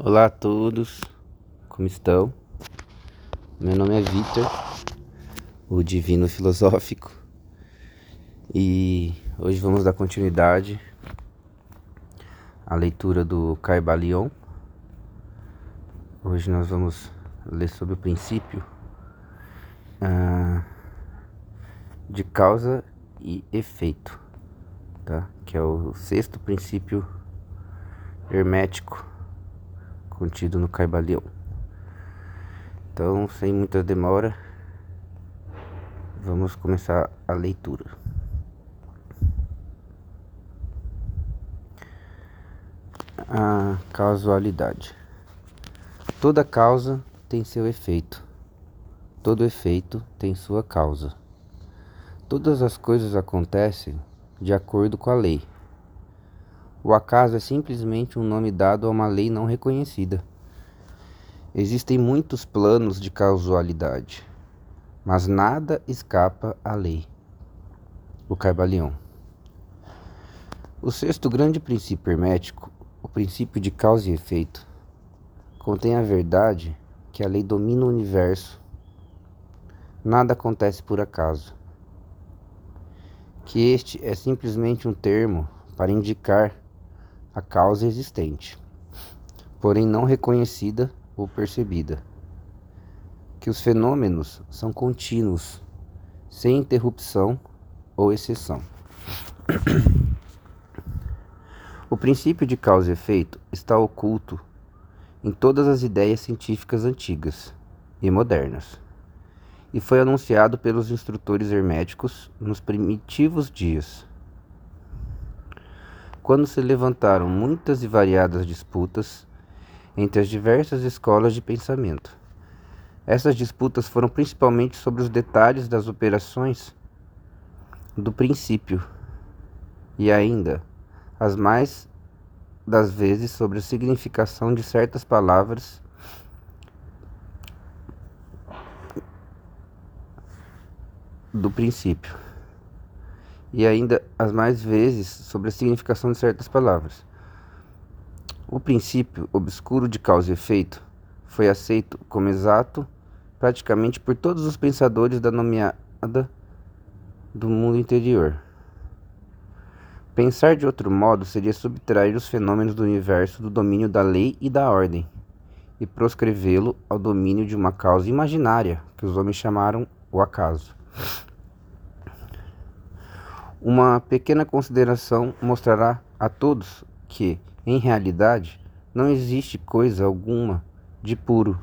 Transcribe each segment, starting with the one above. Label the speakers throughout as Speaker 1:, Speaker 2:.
Speaker 1: Olá a todos, como estão? Meu nome é Vitor, o Divino Filosófico, e hoje vamos dar continuidade à leitura do Caibalion. Hoje nós vamos ler sobre o princípio ah, de causa e efeito, tá? Que é o sexto princípio hermético contido no Caibalion. Então, sem muita demora, vamos começar a leitura. A causalidade. Toda causa tem seu efeito. Todo efeito tem sua causa. Todas as coisas acontecem de acordo com a lei. O acaso é simplesmente um nome dado a uma lei não reconhecida. Existem muitos planos de causalidade, mas nada escapa à lei. O Caibalion. O sexto grande princípio hermético, o princípio de causa e efeito, contém a verdade que a lei domina o universo. Nada acontece por acaso que este é simplesmente um termo para indicar a causa existente, porém não reconhecida ou percebida. Que os fenômenos são contínuos, sem interrupção ou exceção. O princípio de causa e efeito está oculto em todas as ideias científicas antigas e modernas e foi anunciado pelos instrutores herméticos nos primitivos dias. Quando se levantaram muitas e variadas disputas entre as diversas escolas de pensamento. Essas disputas foram principalmente sobre os detalhes das operações do princípio e ainda, as mais das vezes, sobre a significação de certas palavras do princípio, e ainda as mais vezes sobre a significação de certas palavras. O princípio obscuro de causa e efeito foi aceito como exato praticamente por todos os pensadores da nomeada do mundo interior. Pensar de outro modo seria subtrair os fenômenos do universo do domínio da lei e da ordem e proscrevê-lo ao domínio de uma causa imaginária que os homens chamaram o acaso. Uma pequena consideração mostrará a todos que, em realidade, não existe coisa alguma de puro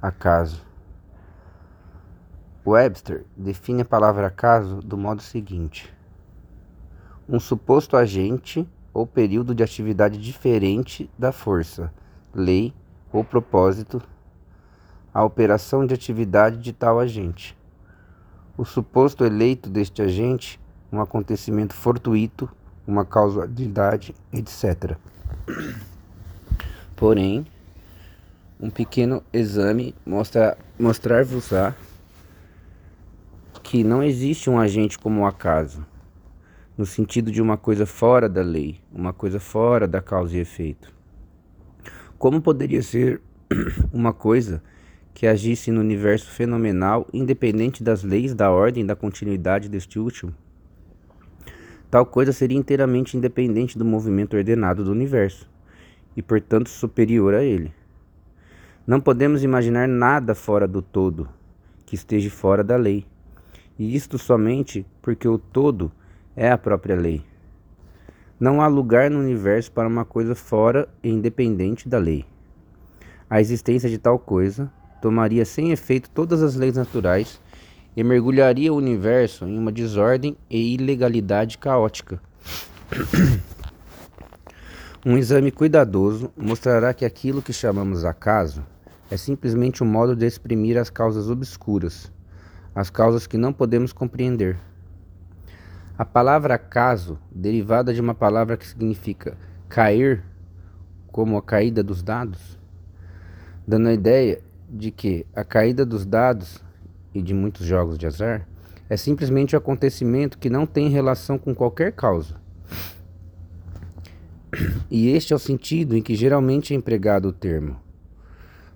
Speaker 1: acaso. Webster define a palavra acaso do modo seguinte: um suposto agente ou período de atividade diferente da força, lei ou propósito, a operação de atividade de tal agente. O suposto eleito deste agente um acontecimento fortuito, uma causalidade, etc. Porém, um pequeno exame mostra, mostrar-vos-á que não existe um agente como o acaso, no sentido de uma coisa fora da lei, uma coisa fora da causa e efeito. Como poderia ser uma coisa que agisse no universo fenomenal independente das leis da ordem da continuidade deste último? Tal coisa seria inteiramente independente do movimento ordenado do universo e, portanto, superior a ele. Não podemos imaginar nada fora do todo que esteja fora da lei, e isto somente porque o todo é a própria lei. Não há lugar no universo para uma coisa fora e independente da lei. A existência de tal coisa tomaria sem efeito todas as leis naturais e mergulharia o universo em uma desordem e ilegalidade caótica. Um exame cuidadoso mostrará que aquilo que chamamos acaso é simplesmente um modo de exprimir as causas obscuras, as causas que não podemos compreender. A palavra acaso, derivada de uma palavra que significa cair, como a caída dos dados, dando a ideia de que a caída dos dados e de muitos jogos de azar é simplesmente um acontecimento que não tem relação com qualquer causa. E este é o sentido em que geralmente é empregado o termo.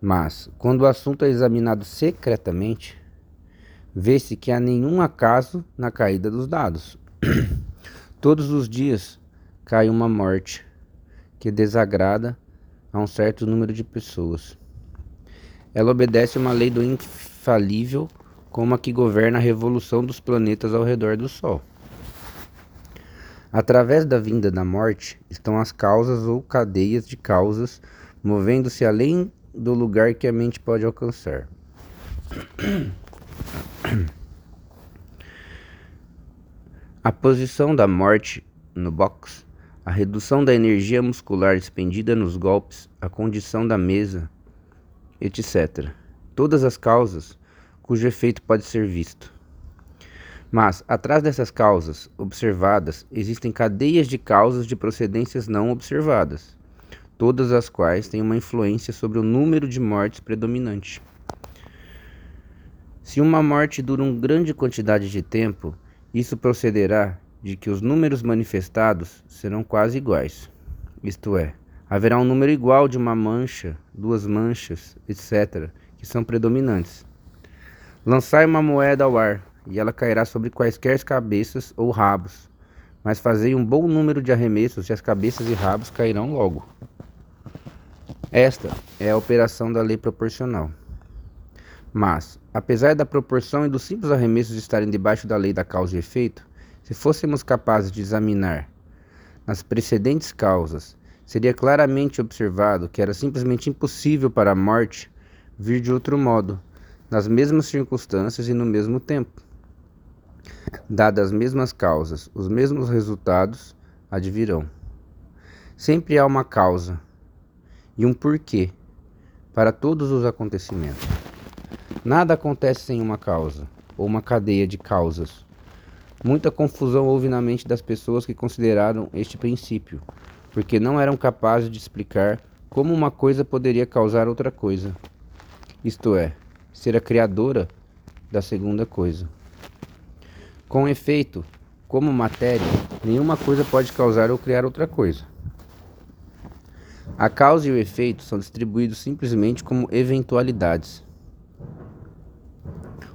Speaker 1: Mas, quando o assunto é examinado secretamente, vê-se que há nenhum acaso na caída dos dados. Todos os dias cai uma morte que desagrada a um certo número de pessoas. Ela obedece uma lei do infalível como a que governa a revolução dos planetas ao redor do Sol. Através da vinda da morte estão as causas ou cadeias de causas movendo-se além do lugar que a mente pode alcançar. A posição da morte no box, a redução da energia muscular expendida nos golpes, a condição da mesa, etc. Todas as causas cujo efeito pode ser visto. Mas, atrás dessas causas observadas, existem cadeias de causas de procedências não observadas, todas as quais têm uma influência sobre o número de mortes predominante. Se uma morte dura uma grande quantidade de tempo, isso procederá de que os números manifestados serão quase iguais. Isto é, haverá um número igual de uma mancha, duas manchas, etc., que são predominantes. Lançai uma moeda ao ar, e ela cairá sobre quaisquer cabeças ou rabos, mas fazei um bom número de arremessos e as cabeças e rabos cairão logo. Esta é a operação da lei proporcional. Mas, apesar da proporção e dos simples arremessos estarem debaixo da lei da causa e efeito, se fôssemos capazes de examinar nas precedentes causas, seria claramente observado que era simplesmente impossível para a morte vir de outro modo, nas mesmas circunstâncias e no mesmo tempo. Dadas as mesmas causas, os mesmos resultados advirão. Sempre há uma causa e um porquê para todos os acontecimentos. Nada acontece sem uma causa ou uma cadeia de causas. Muita confusão houve na mente das pessoas que consideraram este princípio, porque não eram capazes de explicar como uma coisa poderia causar outra coisa, isto é, ser a criadora da segunda coisa. Com efeito, como matéria, nenhuma coisa pode causar ou criar outra coisa. A causa e o efeito são distribuídos simplesmente como eventualidades.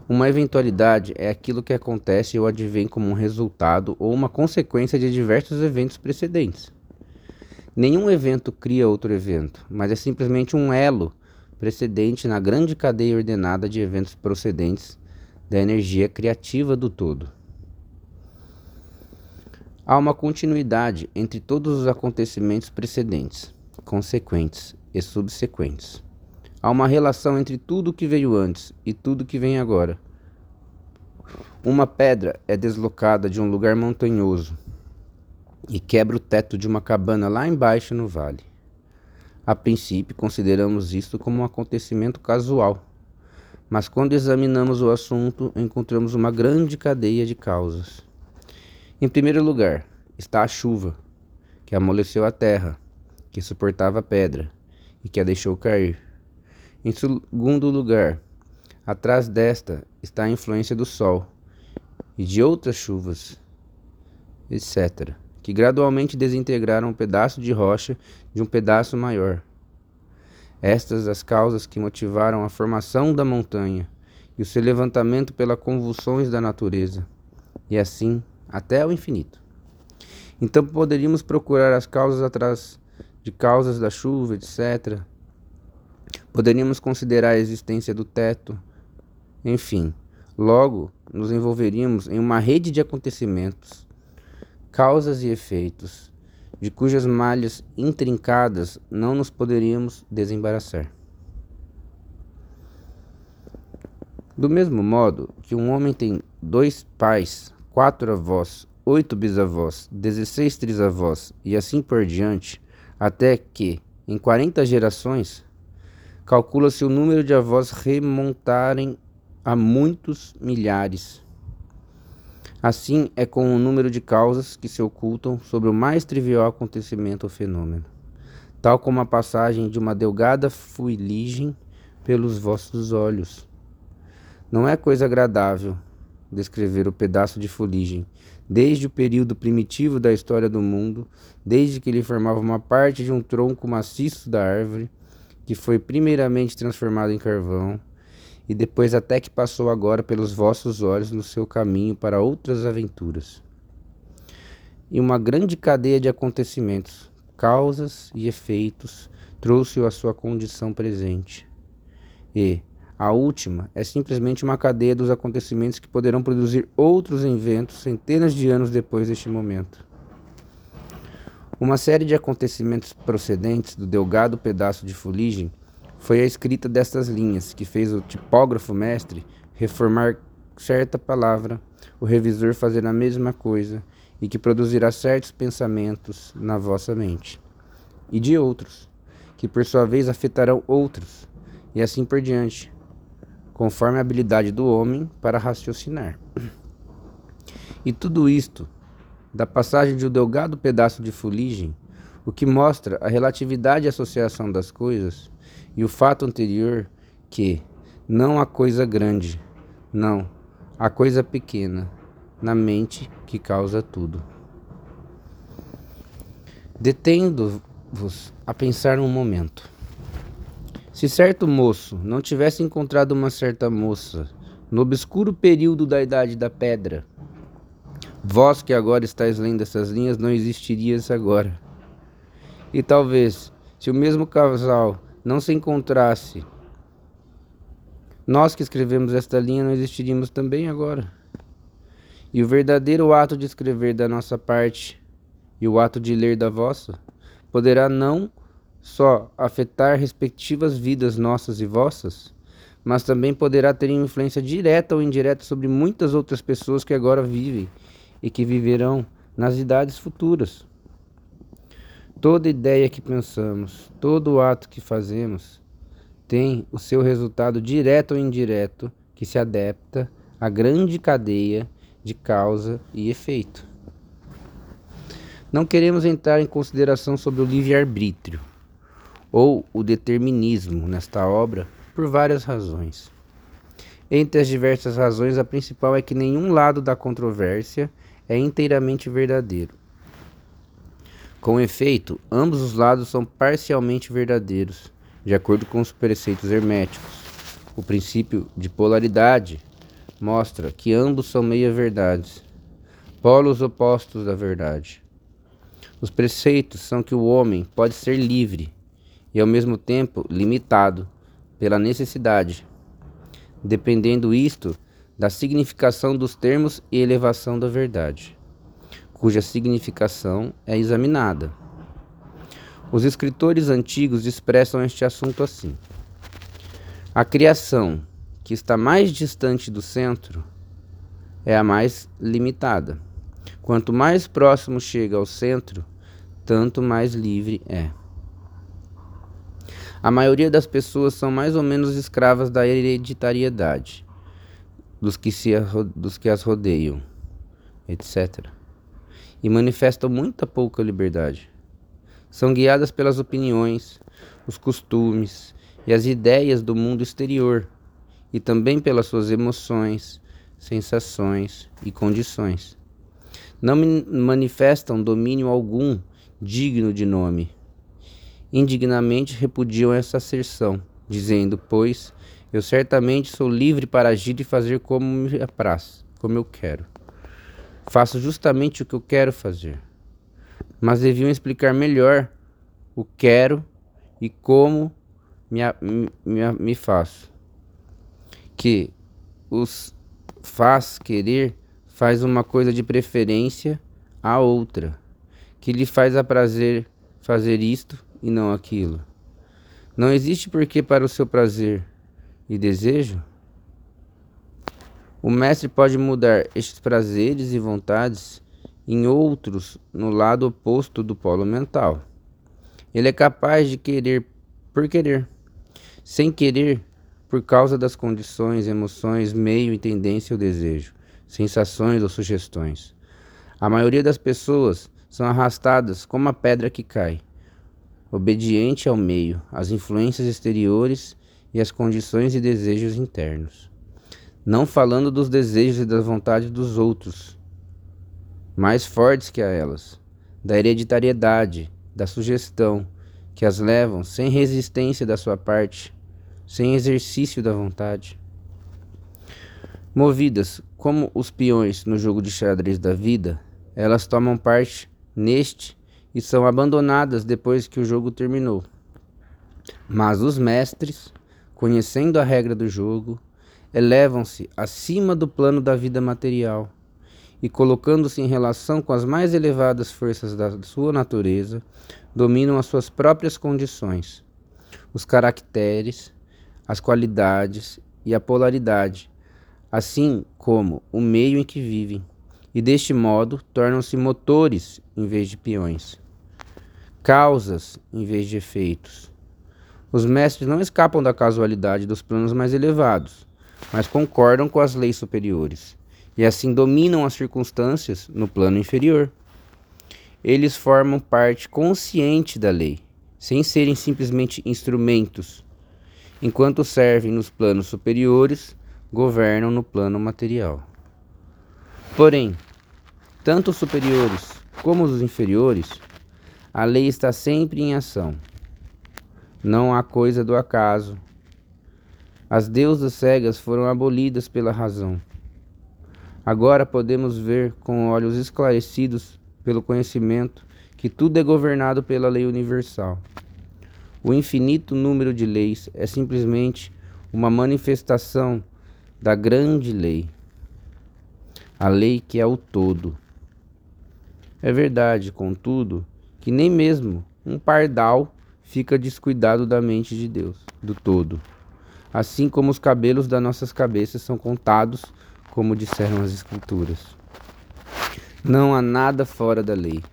Speaker 1: Uma eventualidade é aquilo que acontece ou advém como um resultado ou uma consequência de diversos eventos precedentes. Nenhum evento cria outro evento, mas é simplesmente um elo precedente na grande cadeia ordenada de eventos procedentes da energia criativa do todo. Há uma continuidade entre todos os acontecimentos precedentes, consequentes e subsequentes. Há uma relação entre tudo que veio antes e tudo que vem agora. Uma pedra é deslocada de um lugar montanhoso e quebra o teto de uma cabana lá embaixo no vale. A princípio, consideramos isto como um acontecimento casual, mas quando examinamos o assunto, encontramos uma grande cadeia de causas. Em primeiro lugar, está a chuva, que amoleceu a terra, que suportava a pedra e que a deixou cair. Em segundo lugar, atrás desta está a influência do sol e de outras chuvas, etc., que gradualmente desintegraram um pedaço de rocha de um pedaço maior. Estas as causas que motivaram a formação da montanha e o seu levantamento pelas convulsões da natureza, e assim até o infinito. Então poderíamos procurar as causas atrás de causas da chuva, etc., Poderíamos considerar a existência do teto. Enfim, logo nos envolveríamos em uma rede de acontecimentos, causas e efeitos, de cujas malhas intrincadas não nos poderíamos desembaraçar. Do mesmo modo que um homem tem dois pais, quatro avós, oito bisavós, dezesseis trisavós e assim por diante, até que, em quarenta gerações, calcula-se o número de avós remontarem a muitos milhares. Assim é com o número de causas que se ocultam sobre o mais trivial acontecimento ou fenômeno, tal como a passagem de uma delgada fuligem pelos vossos olhos. Não é coisa agradável descrever o pedaço de fuligem, desde o período primitivo da história do mundo, desde que ele formava uma parte de um tronco maciço da árvore, que foi primeiramente transformado em carvão, e depois até que passou agora pelos vossos olhos no seu caminho para outras aventuras. E uma grande cadeia de acontecimentos, causas e efeitos, trouxe-o à sua condição presente. E, a última é simplesmente uma cadeia dos acontecimentos que poderão produzir outros inventos centenas de anos depois deste momento. Uma série de acontecimentos procedentes do delgado pedaço de fuligem foi a escrita destas linhas que fez o tipógrafo mestre reformar certa palavra, o revisor fazer a mesma coisa e que produzirá certos pensamentos na vossa mente, e de outros, que por sua vez afetarão outros, e assim por diante conforme a habilidade do homem para raciocinar. E tudo isto, da passagem de um delgado pedaço de fuligem, o que mostra a relatividade e associação das coisas, e o fato anterior que não há coisa grande, não, há coisa pequena, na mente que causa tudo. Detendo-vos a pensar um momento. Se certo moço não tivesse encontrado uma certa moça no obscuro período da Idade da Pedra, vós que agora estáis lendo essas linhas não existirias agora. E talvez, se o mesmo casal não se encontrasse, nós que escrevemos esta linha não existiríamos também agora. E o verdadeiro ato de escrever da nossa parte e o ato de ler da vossa poderá não só afetar respectivas vidas nossas e vossas, mas também poderá ter influência direta ou indireta sobre muitas outras pessoas que agora vivem e que viverão nas idades futuras. Toda ideia que pensamos, todo ato que fazemos, tem o seu resultado direto ou indireto que se adapta à grande cadeia de causa e efeito. Não queremos entrar em consideração sobre o livre-arbítrio ou o determinismo nesta obra por várias razões. Entre as diversas razões, a principal é que nenhum lado da controvérsia é inteiramente verdadeiro. Com efeito, ambos os lados são parcialmente verdadeiros, de acordo com os preceitos herméticos. O princípio de polaridade mostra que ambos são meia-verdades, polos opostos da verdade. Os preceitos são que o homem pode ser livre e ao mesmo tempo limitado pela necessidade, dependendo isto da significação dos termos e elevação da verdade, cuja significação é examinada. Os escritores antigos expressam este assunto assim: a criação que está mais distante do centro é a mais limitada. Quanto mais próximo chega ao centro, tanto mais livre é. A maioria das pessoas são mais ou menos escravas da hereditariedade dos que, se, dos que as rodeiam, etc. E manifestam muita pouca liberdade. São guiadas pelas opiniões, os costumes e as ideias do mundo exterior, e também pelas suas emoções, sensações e condições. Não manifestam domínio algum digno de nome indignamente repudiam essa asserção, dizendo: Pois eu certamente sou livre para agir e fazer como me apraz, como eu quero. Faço justamente o que eu quero fazer. Mas deviam explicar melhor o quero e como me, me, me faço. Que os faz querer faz uma coisa de preferência a outra, que lhe faz a prazer fazer isto e não aquilo. Não existe porquê para o seu prazer e desejo. O mestre pode mudar estes prazeres e vontades em outros no lado oposto do polo mental. Ele é capaz de querer por querer, sem querer por causa das condições, emoções, meio e tendência ou desejo, sensações ou sugestões. A maioria das pessoas são arrastadas como a pedra que cai obediente ao meio, às influências exteriores e às condições e desejos internos. Não falando dos desejos e das vontades dos outros, mais fortes que a elas, da hereditariedade, da sugestão, que as levam sem resistência da sua parte, sem exercício da vontade. Movidas como os peões no jogo de xadrez da vida, elas tomam parte neste e são abandonadas depois que o jogo terminou. Mas os mestres, conhecendo a regra do jogo, elevam-se acima do plano da vida material e, colocando-se em relação com as mais elevadas forças da sua natureza, dominam as suas próprias condições, os caracteres, as qualidades e a polaridade, assim como o meio em que vivem, e deste modo tornam-se motores em vez de peões, causas em vez de efeitos. Os mestres não escapam da casualidade dos planos mais elevados, mas concordam com as leis superiores, e assim dominam as circunstâncias no plano inferior. Eles formam parte consciente da lei, sem serem simplesmente instrumentos, enquanto servem nos planos superiores, governam no plano material. Porém, tanto os superiores como os inferiores, a lei está sempre em ação. Não há coisa do acaso. As deusas cegas foram abolidas pela razão. Agora podemos ver com olhos esclarecidos pelo conhecimento que tudo é governado pela lei universal. O infinito número de leis é simplesmente uma manifestação da grande lei, a lei que é o todo. É verdade, contudo, que nem mesmo um pardal fica descuidado da mente de Deus, do todo. Assim como os cabelos das nossas cabeças são contados, como disseram as Escrituras. Não há nada fora da lei.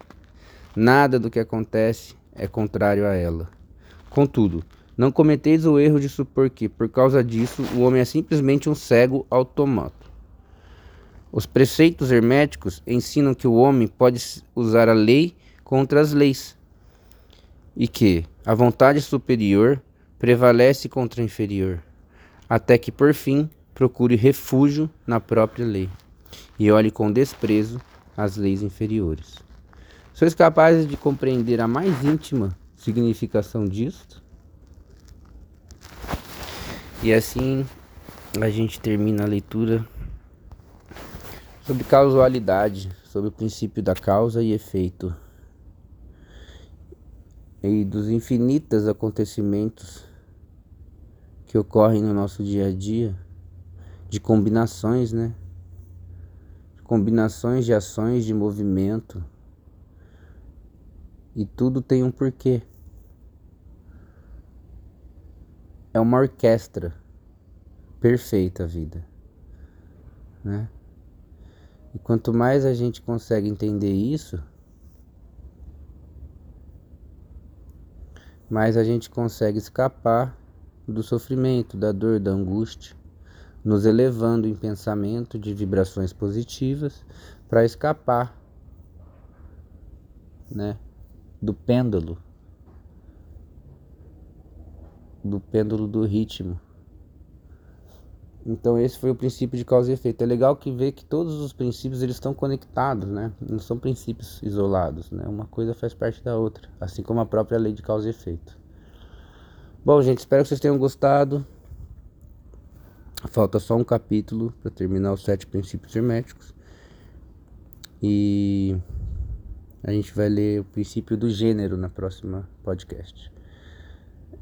Speaker 1: Nada do que acontece é contrário a ela. Contudo, não cometeis o erro de supor que, por causa disso, o homem é simplesmente um cego automato. Os preceitos herméticos ensinam que o homem pode usar a lei contra as leis e que a vontade superior prevalece contra a inferior, até que, por fim, procure refúgio na própria lei e olhe com desprezo as leis inferiores. Sois capazes de compreender a mais íntima significação disto? E assim a gente termina a leitura sobre causalidade, sobre o princípio da causa e efeito e dos infinitos acontecimentos que ocorrem no nosso dia a dia, de combinações, né? combinações de ações de movimento e tudo tem um porquê. É uma orquestra perfeita a vida, né? E quanto mais a gente consegue entender isso, mais a gente consegue escapar do sofrimento, da dor, da angústia nos elevando em pensamento de vibrações positivas para escapar né, do pêndulo, do pêndulo do ritmo. Então esse foi o princípio de causa e efeito. É legal que ver que todos os princípios eles estão conectados, né? Não são princípios isolados, né? Uma coisa faz parte da outra, assim como a própria lei de causa e efeito. Bom, gente, espero que vocês tenham gostado. Falta só um capítulo para terminar os sete princípios herméticos. E a gente vai ler o princípio do gênero na próxima podcast.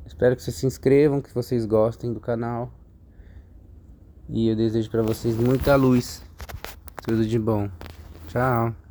Speaker 1: Espero que vocês se inscrevam, que vocês gostem do canal. E eu desejo para vocês muita luz. Tudo de bom. Tchau.